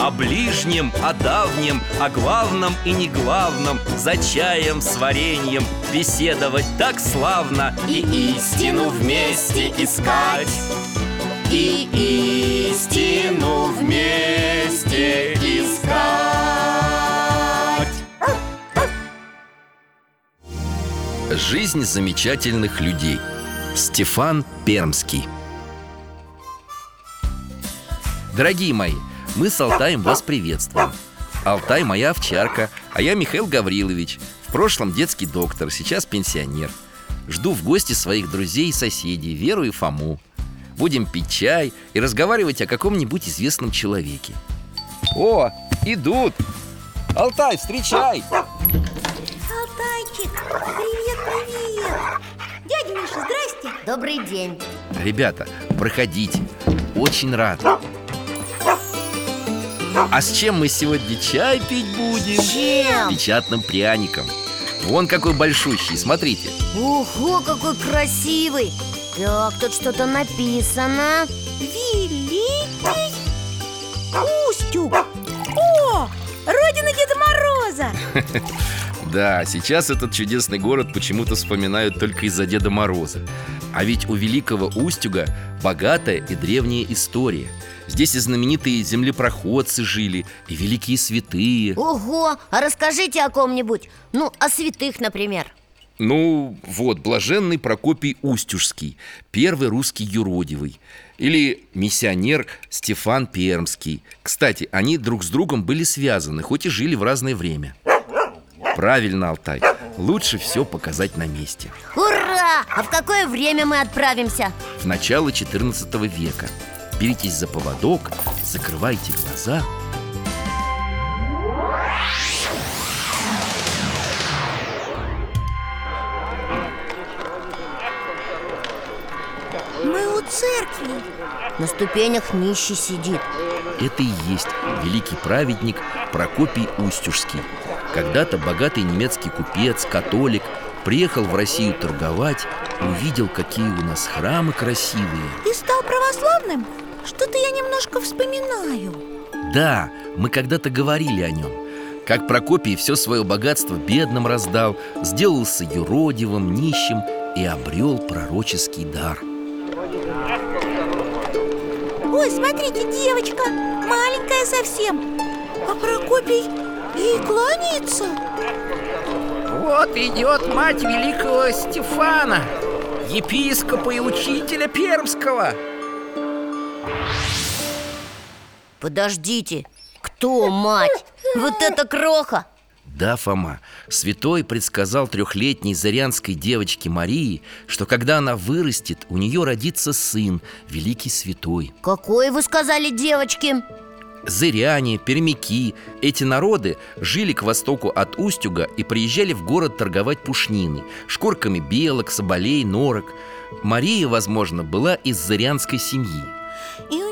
О ближнем, о давнем, о главном и не главном За чаем с вареньем беседовать так славно И истину вместе искать. И истину вместе искать. Жизнь замечательных людей. Стефан Пермский. Дорогие мои, мы с Алтаем вас приветствуем. Алтай моя овчарка, а я Михаил Гаврилович. В прошлом детский доктор, сейчас пенсионер. Жду в гости своих друзей и соседей, Веру и Фому. Будем пить чай и разговаривать о каком-нибудь известном человеке. О, идут! Алтай, встречай! Алтайчик, привет, привет! Дядя Миша, здрасте! Добрый день. Ребята, проходите. Очень рад А с чем мы сегодня чай пить будем? Чем? Печатным пряником. Вон какой большущий, смотрите. Ого, какой красивый! Так, тут что-то написано. Великий Устюг! О, родина Деда Мороза Да, сейчас этот чудесный город почему-то вспоминают только из-за Деда Мороза. А ведь у Великого Устюга богатая и древняя история. Здесь и знаменитые землепроходцы жили, и великие святые. Ого, а расскажите о ком-нибудь. Ну, о святых, например. Ну, вот, блаженный Прокопий Устюжский Первый русский юродивый. Или миссионер Стефан Пермский. Кстати, они друг с другом были связаны, хоть и жили в разное время Правильно, Алтай Лучше все показать на месте Ура! А в какое время мы отправимся? В начало 14 века Беритесь за поводок, закрывайте глаза На ступенях нищий сидит. Это и есть великий праведник Прокопий Устюжский. Когда-то богатый немецкий купец, католик Приехал в Россию торговать Увидел, какие у нас храмы красивые. Ты стал православным? Что-то я немножко вспоминаю. Да, мы когда-то говорили о нем. Как Прокопий все свое богатство бедным раздал Сделался юродивым, нищим И обрел пророческий дар Ой, смотрите, девочка Маленькая совсем А Прокопий ей кланяется Вот идет мать великого Стефана Епископа и учителя Пермского Подождите, кто мать? Вот это кроха! Да, Фома, святой предсказал трехлетней зарянской девочке Марии, что когда она вырастет, у нее родится сын, великий святой. Какой вы сказали девочки? Зыряне, пермяки – эти народы жили к востоку от Устюга и приезжали в город торговать пушнины, шкурками белок, соболей, норок. Мария, возможно, была из зырянской семьи. И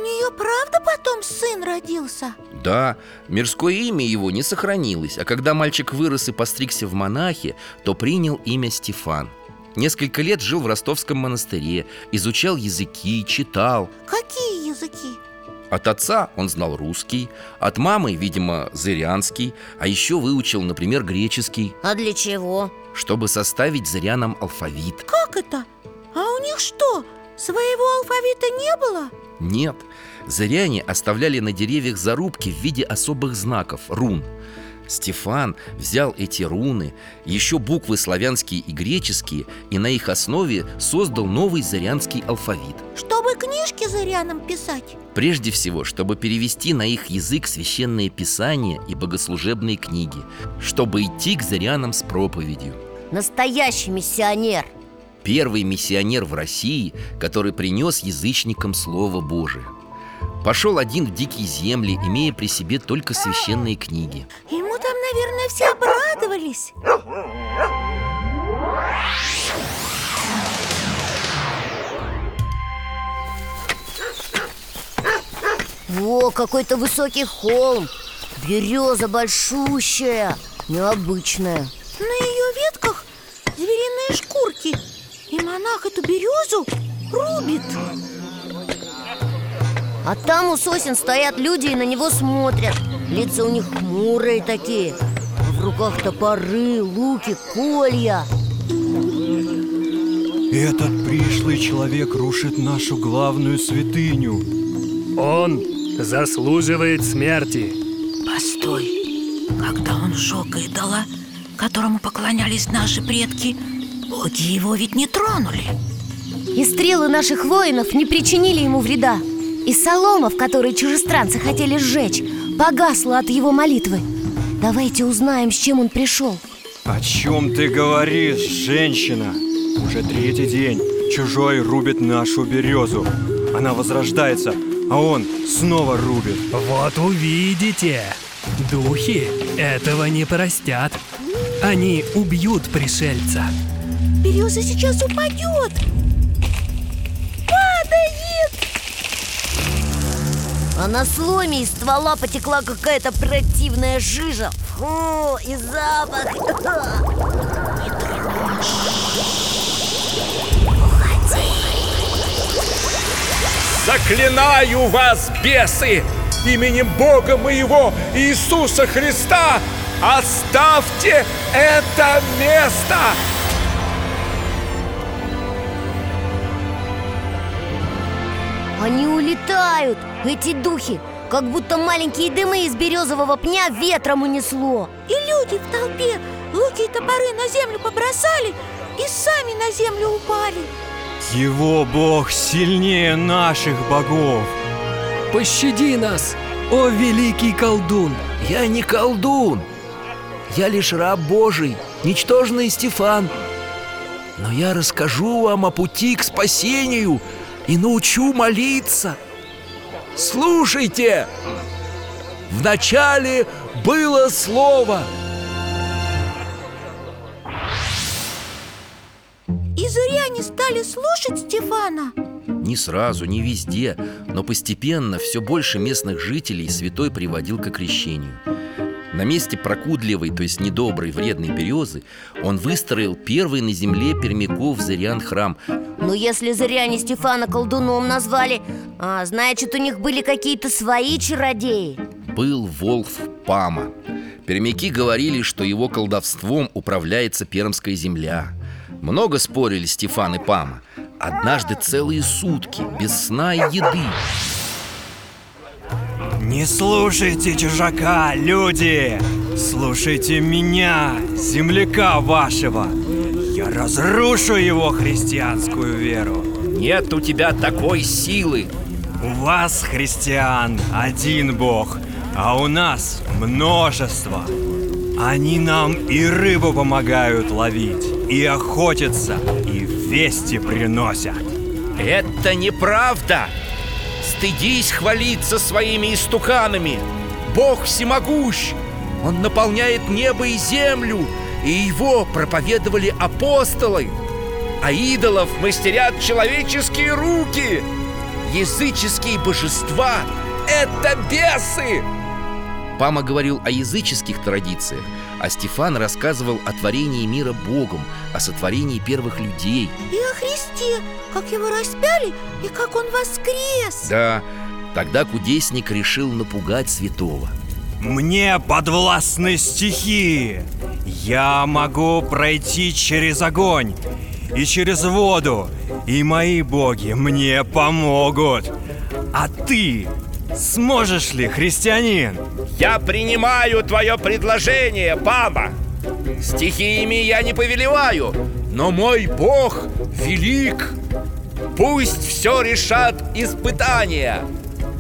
потом сын родился? Да, мирское имя его не сохранилось, а когда мальчик вырос и постригся в монахи, то принял имя Стефан. Несколько лет жил в ростовском монастыре, изучал языки, читал. Какие языки? От отца он знал русский, от мамы, видимо, зырянский, а еще выучил, например, греческий, А для чего? чтобы составить зырянам алфавит. Как это? А у них что, своего алфавита не было? Нет, зыряне оставляли на деревьях зарубки в виде особых знаков, рун. Стефан взял эти руны, еще буквы славянские и греческие, и на их основе создал новый зырянский алфавит. Чтобы книжки зырянам писать Прежде всего, чтобы перевести на их язык священные писания и богослужебные книги, чтобы идти к зырянам с проповедью. Настоящий миссионер Первый миссионер в России, который принес язычникам Слово Божие. Пошел один в дикие земли, имея при себе только священные книги. Ему там, наверное, все обрадовались. Во, какой-то высокий холм. Береза большущая, необычная. На ее ветках звериные шкурки. И монах эту березу рубит А там у сосен стоят люди и на него смотрят. Лица у них хмурые такие. А В руках топоры, луки, колья. Этот пришлый человек рушит нашу главную святыню. Он заслуживает смерти. Постой. Когда он сжег идола, которому поклонялись наши предки Боги его ведь не тронули. И стрелы наших воинов не причинили ему вреда И солома, в которой чужестранцы хотели сжечь Погасла от его молитвы Давайте узнаем, с чем он пришел О чем ты говоришь, женщина? Уже третий день чужой рубит нашу березу Она возрождается, а он снова рубит Вот увидите. Духи этого не простят. Они убьют пришельца. Береза сейчас упадет А на сломе из ствола потекла какая-то противная жижа. Фу, и запах. Заклинаю вас, бесы, именем Бога моего Иисуса Христа, оставьте это место! Они улетают, эти духи. Как будто маленькие дымы из березового пня ветром унесло. И люди в толпе. Луки и топоры на землю побросали И сами на землю упали. Его бог сильнее наших богов. Пощади нас, о великий колдун! Я не колдун. Я лишь раб Божий, ничтожный Стефан. Но я расскажу вам о пути к спасению И научу молиться Слушайте Вначале было слово И зыряне стали слушать Стефана Не сразу, не везде, но постепенно все больше местных жителей святой приводил к крещению. На месте прокудливой, то есть недоброй, вредной березы он выстроил первый на земле пермяков зырян храм. Но если зыряне Стефана колдуном назвали а, Значит, у них были какие-то свои чародеи Был Волф Пама. Пермяки говорили, что его колдовством управляется пермская земля. Много спорили Стефан и Пама. Однажды целые сутки, без сна и еды. Не слушайте чужака, люди! Слушайте меня, земляка вашего! Разрушу его христианскую веру! Нет у тебя такой силы У вас, христиан, один бог, а у нас множество. Они нам и рыбу помогают ловить, и охотятся, и вести приносят. Это неправда Стыдись хвалиться своими истуканами Бог всемогущ Он наполняет небо и землю И его проповедовали апостолы А идолов мастерят человеческие руки Языческие божества — это бесы! Пама говорил о языческих традициях, а Стефан рассказывал о творении мира Богом, о сотворении первых людей. И о Христе, как его распяли и как он воскрес Да, тогда кудесник решил напугать святого. Мне подвластны стихии. Я могу пройти через огонь и через воду, и мои боги мне помогут. А ты сможешь ли, христианин? Я принимаю твое предложение, Пама! Стихиями я не повелеваю, но мой Бог велик. Пусть все решат испытания.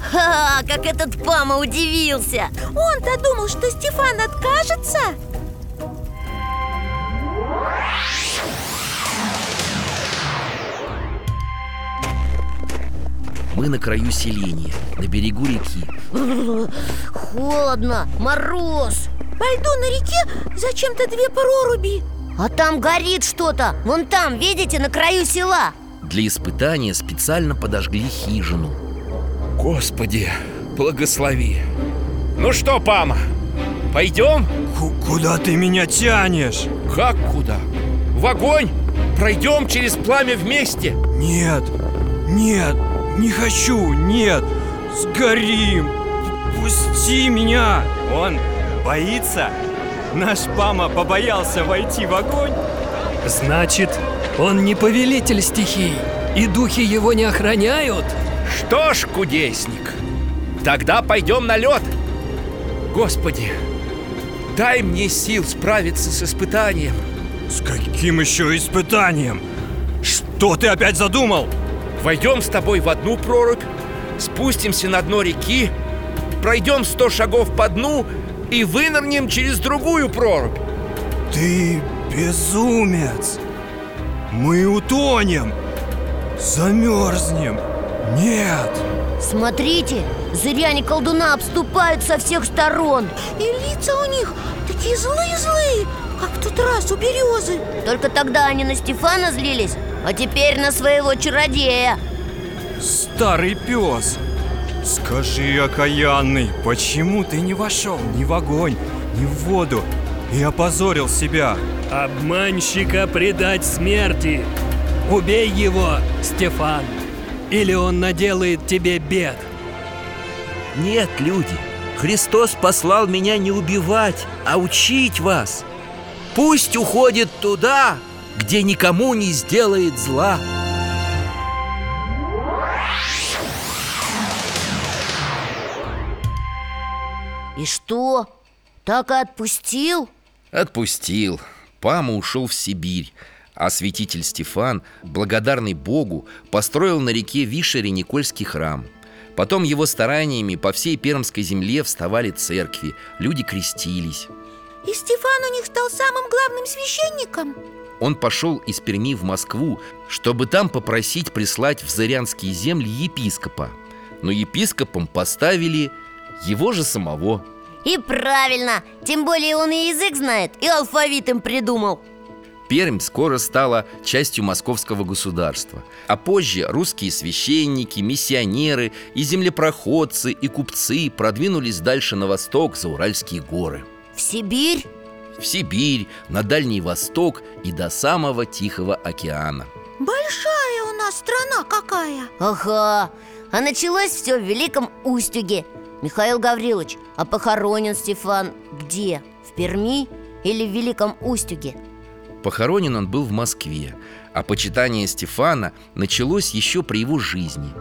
Ха, как этот Пама удивился. Он-то думал, что Стефан откажется. Мы на краю селения, на берегу реки. Холодно, мороз. По льду на реке зачем-то две проруби. А там горит что-то. Вон там, видите, на краю села? Для испытания специально подожгли хижину Господи, благослови Ну что, Пама, пойдем? Ку- куда ты меня тянешь? Как куда? В огонь? Пройдем через пламя вместе? Нет, нет, не хочу, нет Сгорим Пусти меня Он боится? Наш Пама побоялся войти в огонь Значит, он не повелитель стихий, и духи его не охраняют? Что ж, кудесник, тогда пойдем на лед Господи, дай мне сил справиться с испытанием С каким еще испытанием? Что ты опять задумал? Войдем с тобой в одну прорубь, спустимся на дно реки, пройдем сто шагов по дну и вынырнем через другую прорубь. Ты безумец! Мы утонем! Замерзнем! Нет! Смотрите, зыряне колдуна обступают со всех сторон И лица у них такие злые-злые Как в тот раз у березы Только тогда они на Стефана злились А теперь на своего чародея Старый пес! Скажи, окаянный, почему ты не вошел ни в огонь, ни в воду и опозорил себя? Обманщика предать смерти Убей его, Стефан Или он наделает тебе бед Нет, люди, Христос послал меня не убивать, а учить вас Пусть уходит туда, где никому не сделает зла И что? Так и отпустил? Отпустил. Пама ушел в Сибирь, а святитель Стефан, благодарный Богу, построил на реке Вишере Никольский храм. Потом его стараниями по всей Пермской земле вставали церкви, люди крестились. И Стефан у них стал самым главным священником Он пошел из Перми в Москву, чтобы там попросить прислать в Зырянские земли епископа. Но епископом поставили его же самого. И правильно, тем более он и язык знает, и алфавит им придумал Пермь скоро стала частью московского государства А позже русские священники, миссионеры и землепроходцы и купцы продвинулись дальше на восток за Уральские горы В Сибирь? В Сибирь, на Дальний Восток и до самого Тихого океана Большая у нас страна какая Ага, а началось все в Великом Устюге Михаил Гаврилович, а похоронен Стефан где? В Перми или в Великом Устюге? Похоронен он был в Москве А почитание Стефана началось еще при его жизни.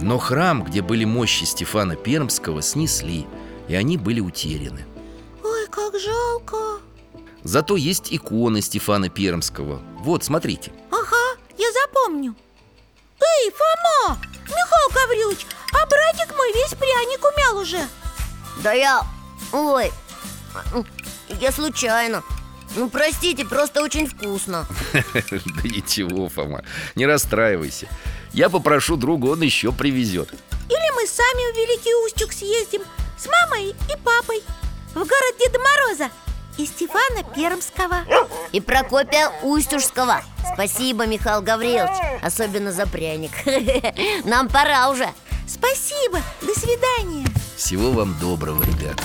Но храм, где были мощи Стефана Пермского, снесли И они были утеряны. Ой, как жалко! Зато есть иконы Стефана Пермского. Вот, смотрите. Ага, я запомню. Эй, Фома! Михаил Гаврилович, а братик мой весь пряник умял уже. Да я... Ой, я случайно Ну, простите, просто очень вкусно. Да ничего, Фома, не расстраивайся. Я попрошу друга, он еще привезет. Или мы сами в Великий Устюг съездим С мамой и папой В город Деда Мороза И Стефана Пермского. И Прокопия Устюжского. Спасибо, Михаил Гаврилович Особенно за пряник. Нам пора уже. Спасибо, до свидания. Всего вам доброго, ребята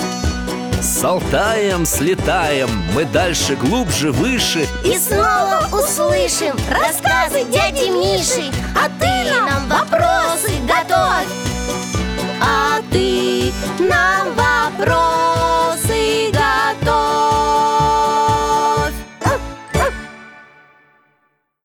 с слетаем, мы дальше, глубже, выше. И снова услышим рассказы дяди Миши. А ты нам вопросы готовь. А ты нам вопросы